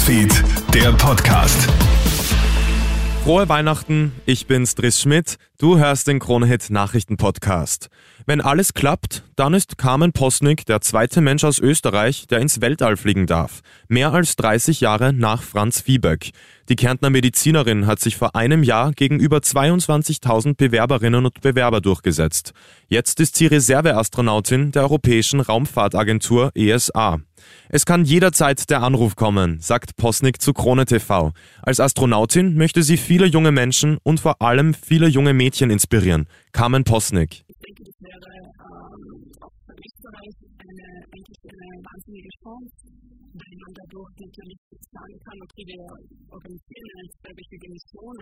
Newsfeed, der Podcast. Frohe Weihnachten, ich bin's Driss Schmidt, du hörst den Kronehit Nachrichten Podcast. Wenn alles klappt, dann ist Carmen Posnick der zweite Mensch aus Österreich, der ins Weltall fliegen darf. Mehr als 30 Jahre nach Franz Viehböck. Die Kärntner Medizinerin hat sich vor einem Jahr gegen über 22.000 Bewerberinnen und Bewerber durchgesetzt. Jetzt ist sie Reserveastronautin der Europäischen Raumfahrtagentur ESA. Es kann jederzeit der Anruf kommen, sagt Posnick zu Krone TV. Als Astronautin möchte sie viele junge Menschen und vor allem viele junge Mädchen inspirieren. Carmen Posnick. Ich denke, das wäre auch für Österreich eine, wahnsinnige Chance, weil man dadurch natürlich sagen kann, okay, wir organisieren eine zweiwöchige Mission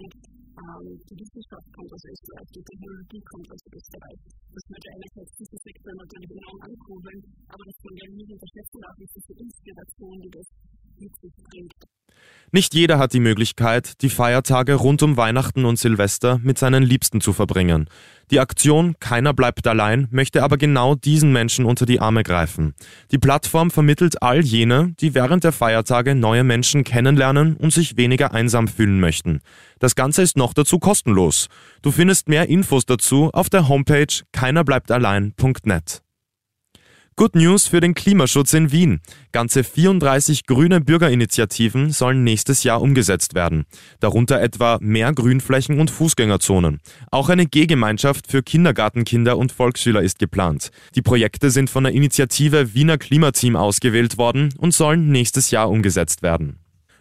und die Wissenschaft kommt aus Österreich, die Technologie kommt aus Österreich. Das würde einerseits diesen Sektor natürlich enorm ankurbeln, aber das kann ja nie unterschätzen, auch wie viel Inspiration, die das mit sich bringt. Nicht jeder hat die Möglichkeit, die Feiertage rund um Weihnachten und Silvester mit seinen Liebsten zu verbringen. Die Aktion Keiner bleibt allein möchte aber genau diesen Menschen unter die Arme greifen. Die Plattform vermittelt all jene, die während der Feiertage neue Menschen kennenlernen und sich weniger einsam fühlen möchten. Das Ganze ist noch dazu kostenlos. Du findest mehr Infos dazu auf der Homepage keinerbleibtallein.net. Good News für den Klimaschutz in Wien. Ganze 34 grüne Bürgerinitiativen sollen nächstes Jahr umgesetzt werden. Darunter etwa mehr Grünflächen und Fußgängerzonen. Auch eine Gehgemeinschaft für Kindergartenkinder und Volksschüler ist geplant. Die Projekte sind von der Initiative Wiener Klimateam ausgewählt worden und sollen nächstes Jahr umgesetzt werden.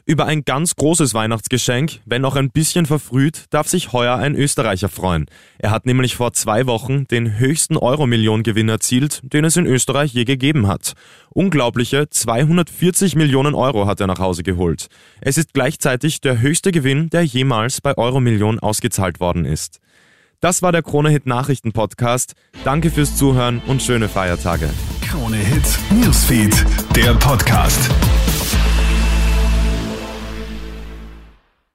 Über ein ganz großes Weihnachtsgeschenk, wenn auch ein bisschen verfrüht, darf sich heuer ein Österreicher freuen. Er hat nämlich vor zwei Wochen den höchsten Euro-Million-Gewinn erzielt, den es in Österreich je gegeben hat. Unglaubliche 240 Millionen Euro hat er nach Hause geholt. Es ist gleichzeitig der höchste Gewinn, der jemals bei Euro-Million ausgezahlt worden ist. Das war der Krone-Hit Nachrichten Podcast. Danke fürs Zuhören und schöne Feiertage. Krone Hit Newsfeed, der Podcast.